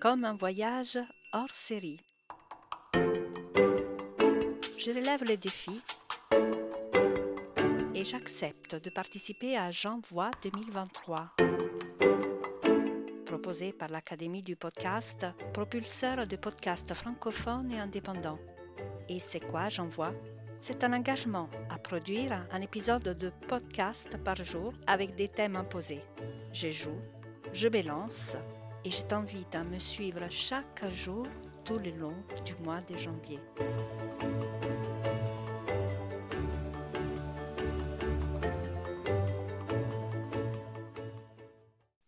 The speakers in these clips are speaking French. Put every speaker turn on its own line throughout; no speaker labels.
comme un voyage hors série. Je relève le défi et j'accepte de participer à J'envoie 2023, proposé par l'Académie du podcast, propulseur de podcasts francophones et indépendants. Et c'est quoi J'envoie C'est un engagement à produire un épisode de podcast par jour avec des thèmes imposés. Je joue, je balance et je t'invite à me suivre chaque jour tout le long du mois de janvier. «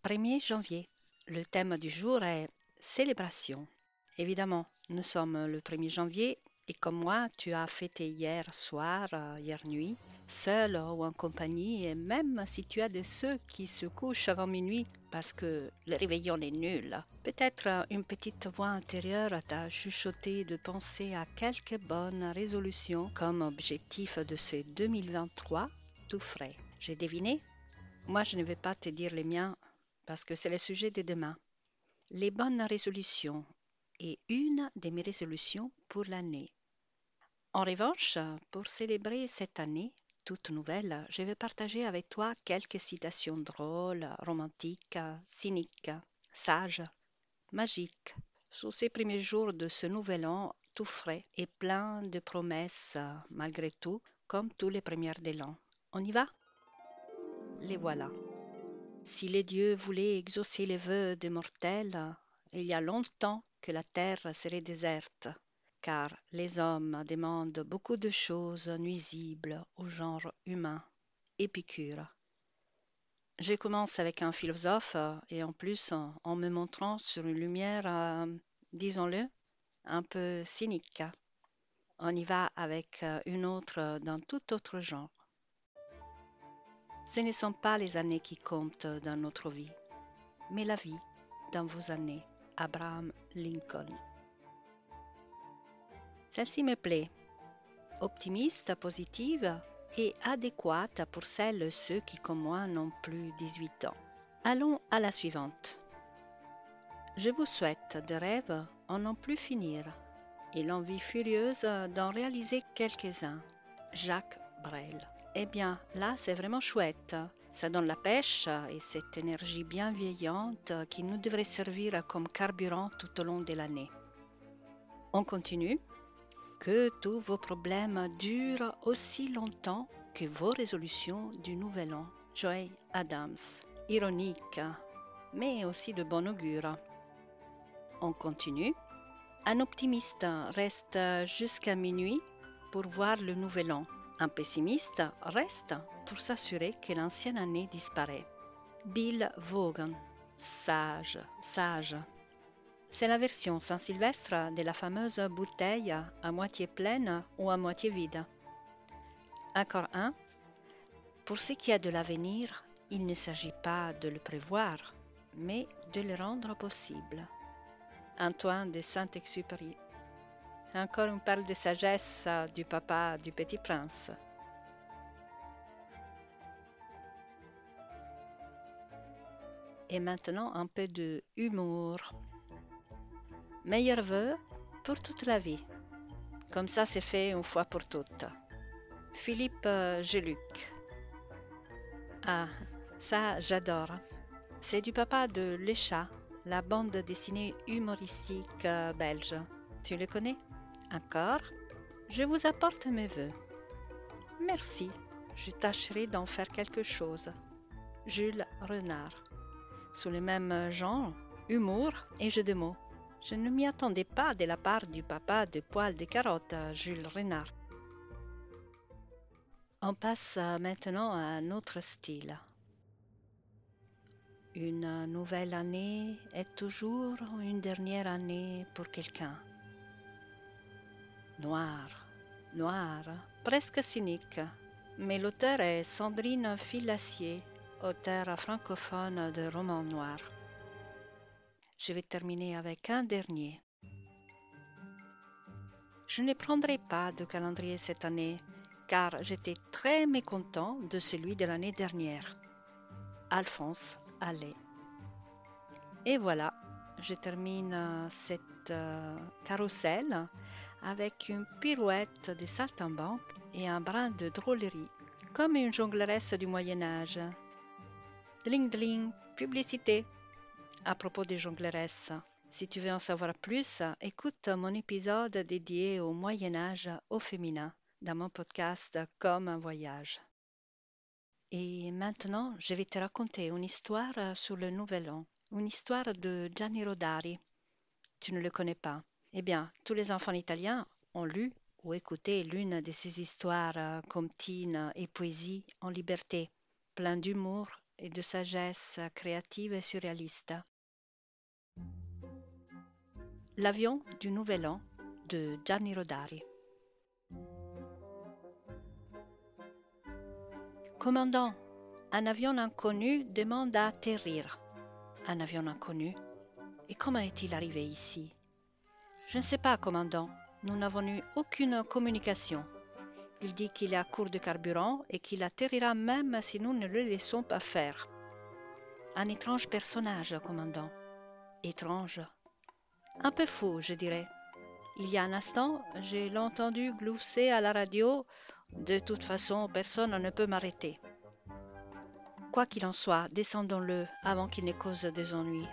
1er janvier. Le thème du jour est célébration. Évidemment, nous sommes le 1er janvier et comme moi, tu as fêté hier soir, euh, hier nuit, seul ou en compagnie, et même si tu as de ceux qui se couchent avant minuit parce que le réveillon est nul, peut-être une petite voix intérieure t'a chuchoté de penser à quelques bonnes résolutions comme objectif de ce 2023 tout frais. J'ai deviné Moi, je ne vais pas te dire les miens parce que c'est le sujet de demain. Les bonnes résolutions est une de mes résolutions pour l'année. En revanche, pour célébrer cette année toute nouvelle, je vais partager avec toi quelques citations drôles, romantiques, cyniques, sages, magiques, sur ces premiers jours de ce nouvel an tout frais et plein de promesses malgré tout, comme tous les premières de. On y va? Les voilà. Si les dieux voulaient exaucer les vœux des mortels, il y a longtemps que la terre serait déserte car les hommes demandent beaucoup de choses nuisibles au genre humain. Épicure. Je commence avec un philosophe et en plus en me montrant sur une lumière, euh, disons-le, un peu cynique. On y va avec euh, une autre d'un tout autre genre. Ce ne sont pas les années qui comptent dans notre vie, mais la vie dans vos années. Abraham Lincoln. Celle-ci me plaît. Optimiste, positive et adéquate pour celles et ceux qui, comme moi, n'ont plus 18 ans. Allons à la suivante. Je vous souhaite des rêves en n'en plus finir et l'envie furieuse d'en réaliser quelques-uns. Jacques Brel. Eh bien, là, c'est vraiment chouette. Ça donne la pêche et cette énergie bienveillante qui nous devrait servir comme carburant tout au long de l'année. On continue que tous vos problèmes durent aussi longtemps que vos résolutions du nouvel an. Joy Adams. Ironique, mais aussi de bon augure. On continue. Un optimiste reste jusqu'à minuit pour voir le nouvel an. Un pessimiste reste pour s'assurer que l'ancienne année disparaît. Bill Vaughan. Sage, sage. C'est la version Saint-Sylvestre de la fameuse bouteille à moitié pleine ou à moitié vide. Encore un. Pour ce qui est de l'avenir, il ne s'agit pas de le prévoir, mais de le rendre possible. Antoine de Saint-Exupéry. Encore une perle de sagesse du papa du petit prince. Et maintenant un peu de humour. Meilleur vœu pour toute la vie. Comme ça, c'est fait une fois pour toutes. Philippe euh, Geluc. Ah, ça, j'adore. C'est du papa de Le Chat, la bande dessinée humoristique euh, belge. Tu le connais? Encore? Je vous apporte mes vœux. Merci, je tâcherai d'en faire quelque chose. Jules Renard. Sous le même genre, humour et jeu de mots. Je ne m'y attendais pas de la part du papa de poil de carotte, Jules Renard. On passe maintenant à un autre style. Une nouvelle année est toujours une dernière année pour quelqu'un. Noir, noir, presque cynique, mais l'auteur est Sandrine Filassier, auteure francophone de romans noirs. Je vais terminer avec un dernier. Je ne prendrai pas de calendrier cette année car j'étais très mécontent de celui de l'année dernière. Alphonse Allais. Et voilà, je termine cette euh, carrousel avec une pirouette de saltimbanque et un brin de drôlerie, comme une jongleresse du Moyen Âge. Dling dling, publicité. À propos des jongleresses, si tu veux en savoir plus, écoute mon épisode dédié au Moyen Âge au féminin dans mon podcast Comme un voyage. Et maintenant, je vais te raconter une histoire sur le Nouvel An, une histoire de Gianni Rodari. Tu ne le connais pas. Eh bien, tous les enfants italiens ont lu ou écouté l'une de ces histoires comptines et poésie en liberté, plein d'humour et de sagesse créative et surréaliste. L'avion du Nouvel An de Gianni Rodari. Commandant, un avion inconnu demande à atterrir. Un avion inconnu Et comment est-il arrivé ici? Je ne sais pas, commandant. Nous n'avons eu aucune communication. Il dit qu'il est à court de carburant et qu'il atterrira même si nous ne le laissons pas faire. Un étrange personnage, commandant. Étrange. Un peu fou, je dirais. Il y a un instant, je l'ai entendu glousser à la radio de toute façon, personne ne peut m'arrêter. Quoi qu'il en soit, descendons-le avant qu'il ne cause des ennuis.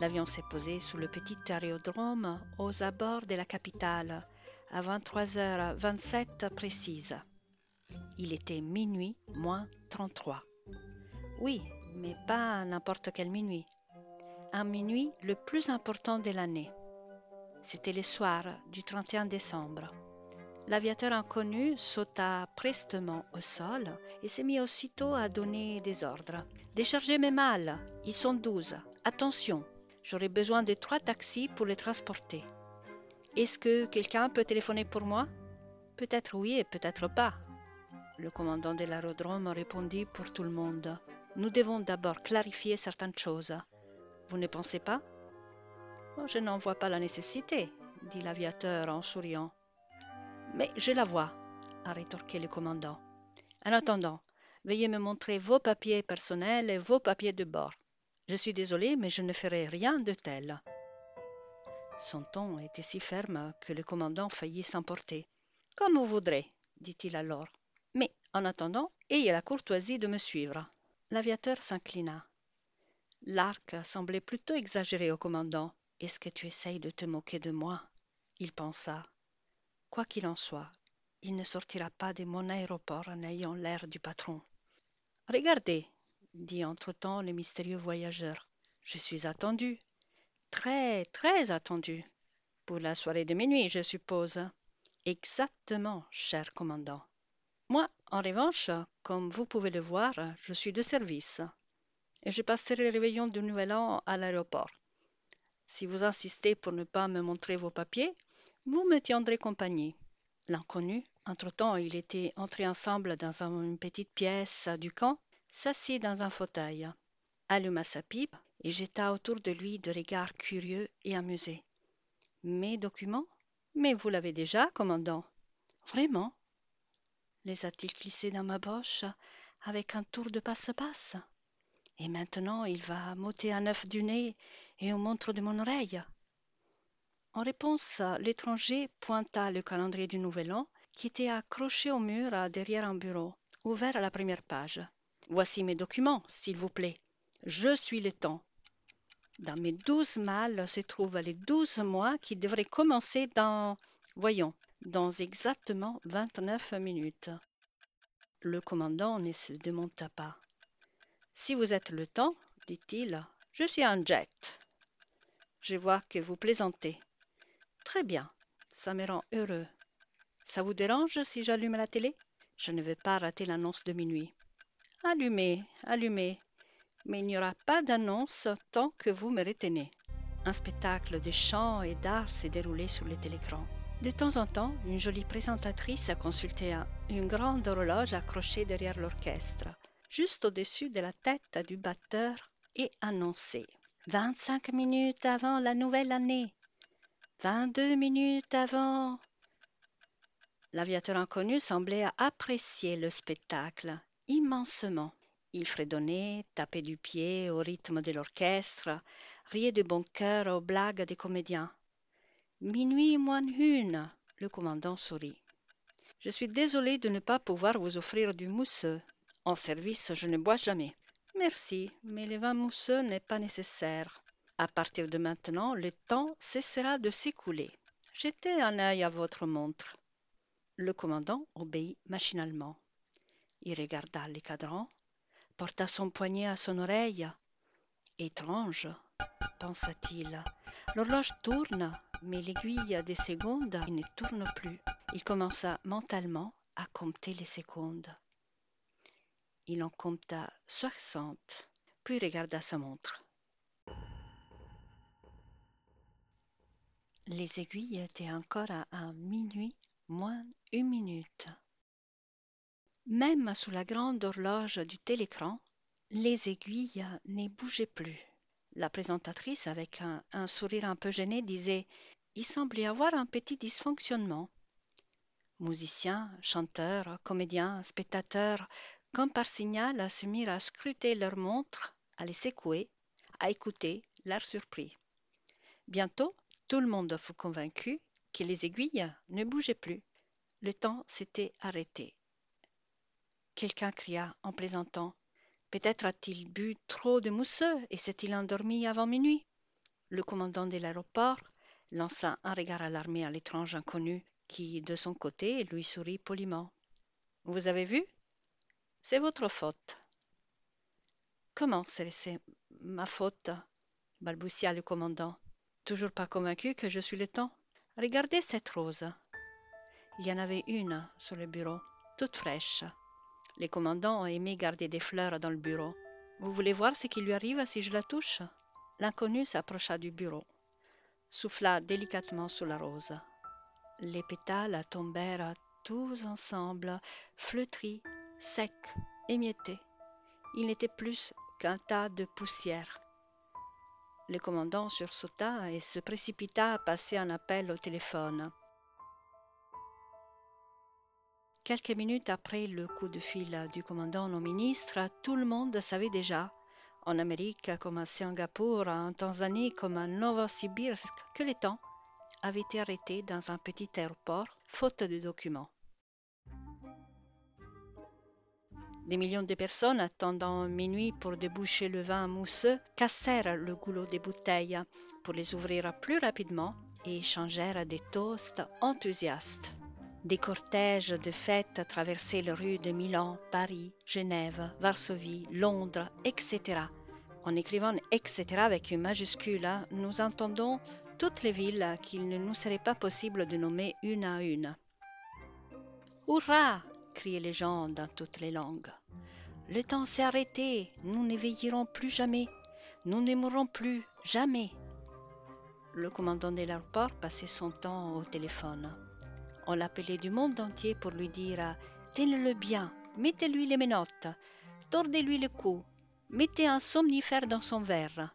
L'avion s'est posé sous le petit aérodrome aux abords de la capitale à 23h27 précise. Il était minuit moins 33. Oui, mais pas n'importe quel minuit. Un minuit le plus important de l'année. C'était le soir du 31 décembre. L'aviateur inconnu sauta prestement au sol et se mit aussitôt à donner des ordres. Déchargez mes malles, ils sont douze. Attention, j'aurai besoin de trois taxis pour les transporter. Est-ce que quelqu'un peut téléphoner pour moi? Peut-être oui et peut-être pas. Le commandant de l'aérodrome répondit pour tout le monde. Nous devons d'abord clarifier certaines choses. Vous ne pensez pas? Je n'en vois pas la nécessité, dit l'aviateur en souriant. Mais je la vois, a rétorqué le commandant. En attendant, veuillez me montrer vos papiers personnels et vos papiers de bord. Je suis désolé, mais je ne ferai rien de tel. Son ton était si ferme que le commandant faillit s'emporter. Comme vous voudrez, dit-il alors. Mais, en attendant, ayez la courtoisie de me suivre. L'aviateur s'inclina. L'arc semblait plutôt exagéré au commandant. Est-ce que tu essayes de te moquer de moi? Il pensa. Quoi qu'il en soit, il ne sortira pas de mon aéroport en ayant l'air du patron. Regardez, dit entre-temps le mystérieux voyageur, je suis attendu. Très, très attendu. Pour la soirée de minuit, je suppose. Exactement, cher commandant. Moi, en revanche, comme vous pouvez le voir, je suis de service. Et je passerai le réveillon du Nouvel An à l'aéroport. Si vous insistez pour ne pas me montrer vos papiers, vous me tiendrez compagnie. L'inconnu, entre-temps il était entré ensemble dans une petite pièce du camp, s'assit dans un fauteuil, alluma sa pipe et jeta autour de lui de regards curieux et amusés. Mes documents? Mais vous l'avez déjà, commandant Vraiment? Les a-t-il glissés dans ma poche avec un tour de passe-passe? Et maintenant il va m'ôter un œuf du nez et une montre de mon oreille en réponse, l'étranger pointa le calendrier du Nouvel An qui était accroché au mur derrière un bureau, ouvert à la première page. Voici mes documents, s'il vous plaît. Je suis le temps. Dans mes douze malles se trouvent les douze mois qui devraient commencer dans, voyons, dans exactement vingt-neuf minutes. Le commandant ne se démonta pas. Si vous êtes le temps, dit-il, je suis un jet. Je vois que vous plaisantez. Très bien, ça me rend heureux. Ça vous dérange si j'allume la télé? Je ne veux pas rater l'annonce de minuit. Allumez, allumez. Mais il n'y aura pas d'annonce tant que vous me retenez. Un spectacle de chants et d'art s'est déroulé sur le télécran. De temps en temps, une jolie présentatrice a consulté une grande horloge accrochée derrière l'orchestre, juste au-dessus de la tête du batteur, et annonçait 25 minutes avant la nouvelle année, Vingt-deux minutes avant. L'aviateur inconnu semblait apprécier le spectacle immensement. Il fredonnait, tapait du pied au rythme de l'orchestre, riait de bon cœur aux blagues des comédiens. Minuit moins une, le commandant sourit. Je suis désolé de ne pas pouvoir vous offrir du mousseux. En service, je ne bois jamais. Merci, mais le vin mousseux n'est pas nécessaire. À partir de maintenant, le temps cessera de s'écouler. Jetez un œil à votre montre. Le commandant obéit machinalement. Il regarda les cadrans, porta son poignet à son oreille. Étrange, pensa-t-il. L'horloge tourne, mais l'aiguille des secondes ne tourne plus. Il commença mentalement à compter les secondes. Il en compta soixante, puis regarda sa montre. Les aiguilles étaient encore à minuit moins une minute. Même sous la grande horloge du télécran, les aiguilles ne bougeaient plus. La présentatrice, avec un, sourire un peu gêné, disait Il semble y avoir un petit dysfonctionnement. Musiciens, chanteurs, comédiens, spectateurs, comme par signal, se mirent à scruter leurs montres, à les secouer, à écouter, l'air surpris. Bientôt, tout le monde fut convaincu que les aiguilles ne bougeaient plus. Le temps s'était arrêté. Quelqu'un cria en plaisantant. Peut-être a-t-il bu trop de mousseux et s'est-il endormi avant minuit? Le commandant de l'aéroport lança un regard alarmé à l'étrange inconnu qui, de son côté, lui sourit poliment. Vous avez vu? C'est votre faute. Comment c'est ma faute? balbutia le commandant toujours pas convaincu que je suis le temps. Regardez cette rose. Il y en avait une sur le bureau, toute fraîche. Les commandants ont aimé garder des fleurs dans le bureau. Vous voulez voir ce qui lui arrive si je la touche? L'inconnu s'approcha du bureau, souffla délicatement sur la rose. Les pétales tombèrent tous ensemble, flétris, secs, émiettés. Il n'était plus qu'un tas de poussière. Le commandant sursauta et se précipita à passer un appel au téléphone. Quelques minutes après le coup de fil du commandant au ministre, tout le monde savait déjà, en Amérique comme à Singapour, en Tanzanie comme à Novosibirsk, que le temps avait été arrêté dans un petit aéroport faute de documents. Des millions de personnes attendant minuit pour déboucher le vin mousseux cassèrent le goulot des bouteilles pour les ouvrir plus rapidement et échangèrent des toasts enthousiastes. Des cortèges de fêtes traversaient les rues de Milan, Paris, Genève, Varsovie, Londres, etc. En écrivant etc. avec une majuscule, nous entendons toutes les villes qu'il ne nous serait pas possible de nommer une à une. Hurrah criaient les gens dans toutes les langues. Le temps s'est arrêté, nous ne veillerons plus jamais, nous ne mourrons plus jamais. Le commandant de l'aéroport passait son temps au téléphone. On l'appelait du monde entier pour lui dire Tenez-le bien, mettez-lui les menottes, tordez-lui le cou, mettez un somnifère dans son verre.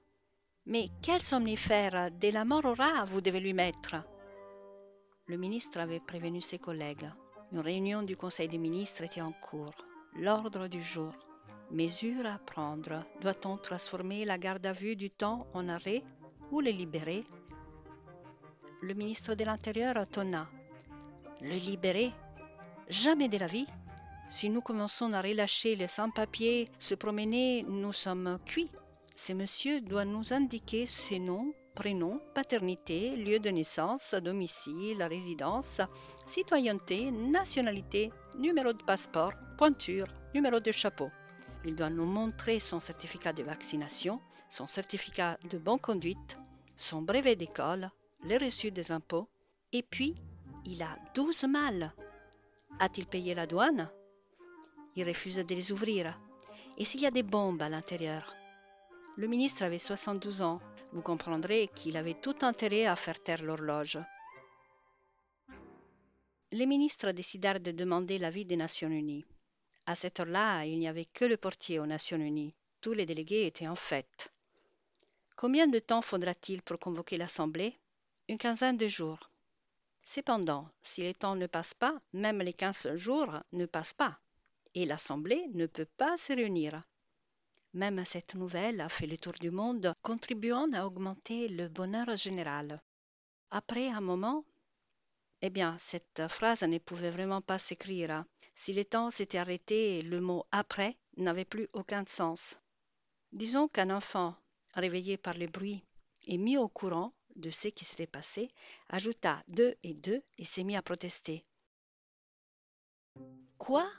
Mais quel somnifère? De la mort au rat vous devez lui mettre Le ministre avait prévenu ses collègues. Une réunion du Conseil des ministres était en cours. L'ordre du jour. Mesures à prendre. Doit-on transformer la garde à vue du temps en arrêt ou le libérer? Le ministre de l'Intérieur tonna. Le libérer? Jamais de la vie. Si nous commençons à relâcher les sans-papiers se promener, nous sommes cuits. Ce monsieur doit nous indiquer ses noms, prénom, paternité, lieu de naissance, domicile, résidence, citoyenneté, nationalité, numéro de passeport, pointure, numéro de chapeau. Il doit nous montrer son certificat de vaccination, son certificat de bonne conduite, son brevet d'école, les reçus des impôts, et puis il a 12 malles. A-t-il payé la douane? Il refuse de les ouvrir. Et s'il y a des bombes à l'intérieur? Le ministre avait 72 ans vous comprendrez qu'il avait tout intérêt à faire taire l'horloge. Les ministres décidèrent de demander l'avis des Nations Unies. À cette heure-là, il n'y avait que le portier aux Nations Unies. Tous les délégués étaient en fête. Combien de temps faudra-t-il pour convoquer l'Assemblée? Une quinzaine de jours. Cependant, si les temps ne passent pas, même les quinze jours ne passent pas, et l'Assemblée ne peut pas se réunir. Même cette nouvelle a fait le tour du monde, contribuant à augmenter le bonheur général. Après un moment, eh bien, cette phrase ne pouvait vraiment pas s'écrire. Si le temps s'était arrêté, le mot après n'avait plus aucun sens. Disons qu'un enfant, réveillé par le bruit et mis au courant de ce qui s'était passé, ajouta deux et deux et s'est mis à protester. Quoi?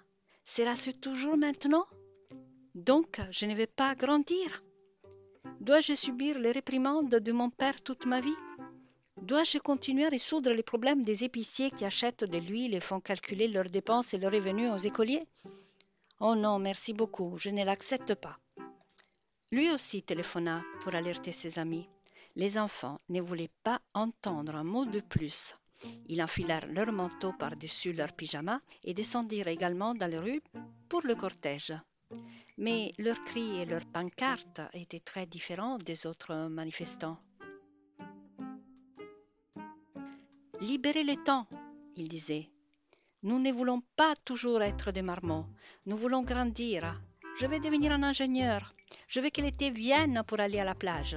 Sera-ce toujours maintenant? Donc je ne vais pas grandir? Dois-je subir les réprimandes de mon père toute ma vie? Dois-je continuer à résoudre les problèmes des épiciers qui achètent de l'huile et font calculer leurs dépenses et leurs revenus aux écoliers? Oh non, merci beaucoup, je ne l'accepte pas. Lui aussi téléphona pour alerter ses amis. Les enfants ne voulaient pas entendre un mot de plus. Ils enfilèrent leur manteau par-dessus leur pyjama et descendirent également dans les rues pour le cortège. Mais leurs cris et leurs pancartes étaient très différents des autres manifestants. Libérez le temps, ils disaient. Nous ne voulons pas toujours être des marmots. Nous voulons grandir. Je vais devenir un ingénieur. Je veux que l'été vienne pour aller à la plage.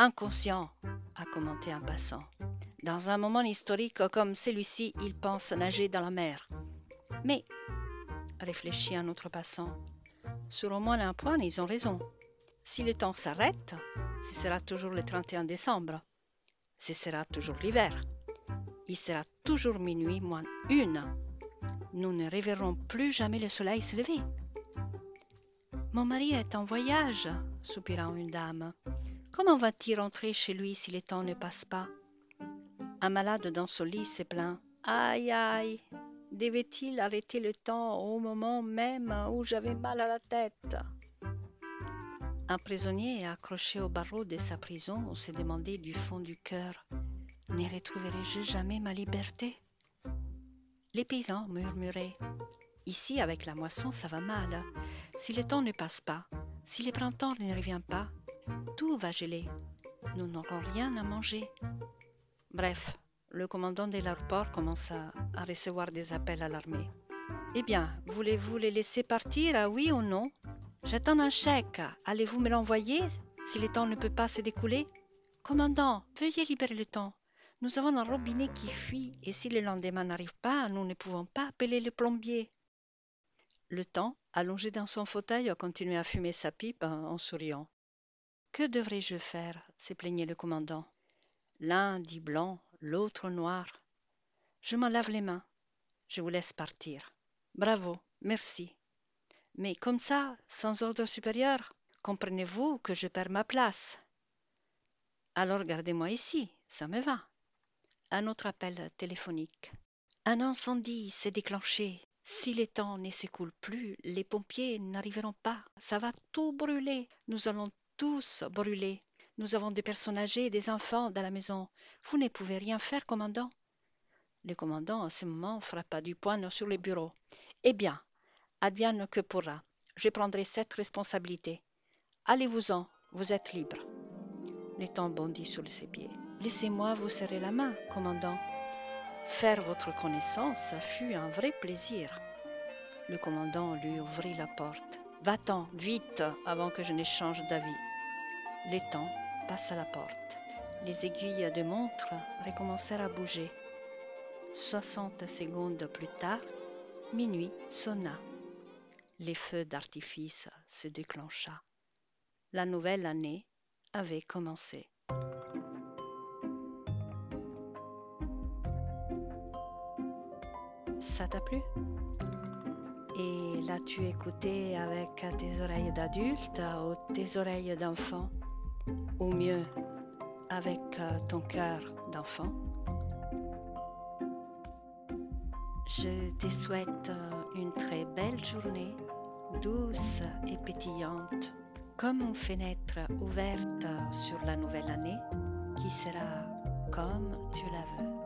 Inconscient, a commenté un passant. Dans un moment historique comme celui-ci, il pense nager dans la mer. Mais, réfléchit un autre passant, sur au moins un point, ils ont raison. Si le temps s'arrête, ce sera toujours le 31 décembre. Ce sera toujours l'hiver. Il sera toujours minuit moins une. Nous ne reverrons plus jamais le soleil se lever. Mon mari est en voyage, soupira une dame. Comment va-t-il rentrer chez lui si le temps ne passe pas? Un malade dans son lit s'est plaint. Aïe aïe. Devait-il arrêter le temps au moment même où j'avais mal à la tête? Un prisonnier accroché au barreau de sa prison. Se demandait du fond du cœur. Ne retrouverai-je jamais ma liberté? Les paysans murmuraient. Ici, avec la moisson, ça va mal. Si le temps ne passe pas, si le printemps ne revient pas, tout va geler. Nous n'aurons rien à manger. Bref, le commandant de l'aéroport commença à recevoir des appels à l'armée. Eh bien, voulez-vous les laisser partir, ah oui ou non? J'attends un chèque. Allez-vous me l'envoyer? Si le temps ne peut pas se découler Commandant, veuillez libérer le temps. Nous avons un robinet qui fuit et si le lendemain n'arrive pas, nous ne pouvons pas appeler le plombier. Le temps, allongé dans son fauteuil, continuait à fumer sa pipe en souriant. Que devrais-je faire? se plaignait le commandant. L'un dit blanc, l'autre noir. Je m'en lave les mains. Je vous laisse partir. Bravo, merci. Mais comme ça, sans ordre supérieur, comprenez-vous que je perds ma place? Alors gardez-moi ici, ça me va. Un autre appel téléphonique. Un incendie s'est déclenché. Si les temps ne s'écoulent plus, les pompiers n'arriveront pas. Ça va tout brûler. Nous allons tous brûler. Nous avons des personnes âgées et des enfants dans la maison. Vous ne pouvez rien faire, commandant. Le commandant, à ce moment, frappa du poing sur le bureau. Eh bien, advienne que pourra. Je prendrai cette responsabilité. Allez-vous-en, vous êtes libre. Temps bondit sur ses pieds. Laissez-moi vous serrer la main, commandant. Faire votre connaissance fut un vrai plaisir. Le commandant lui ouvrit la porte. Va-t'en, vite, avant que je ne change d'avis. Le temps passe à la porte. Les aiguilles de montre recommencèrent à bouger. Soixante secondes plus tard, minuit sonna. Les feux d'artifice se déclencha. La nouvelle année avait commencé. Ça t'a plu? Et l'as-tu écouté avec tes oreilles d'adulte ou tes oreilles d'enfant? Au mieux avec euh, ton cœur d'enfant. Je te souhaite euh, une très belle journée, douce et pétillante, comme une fenêtre ouverte sur la nouvelle année qui sera comme tu la veux.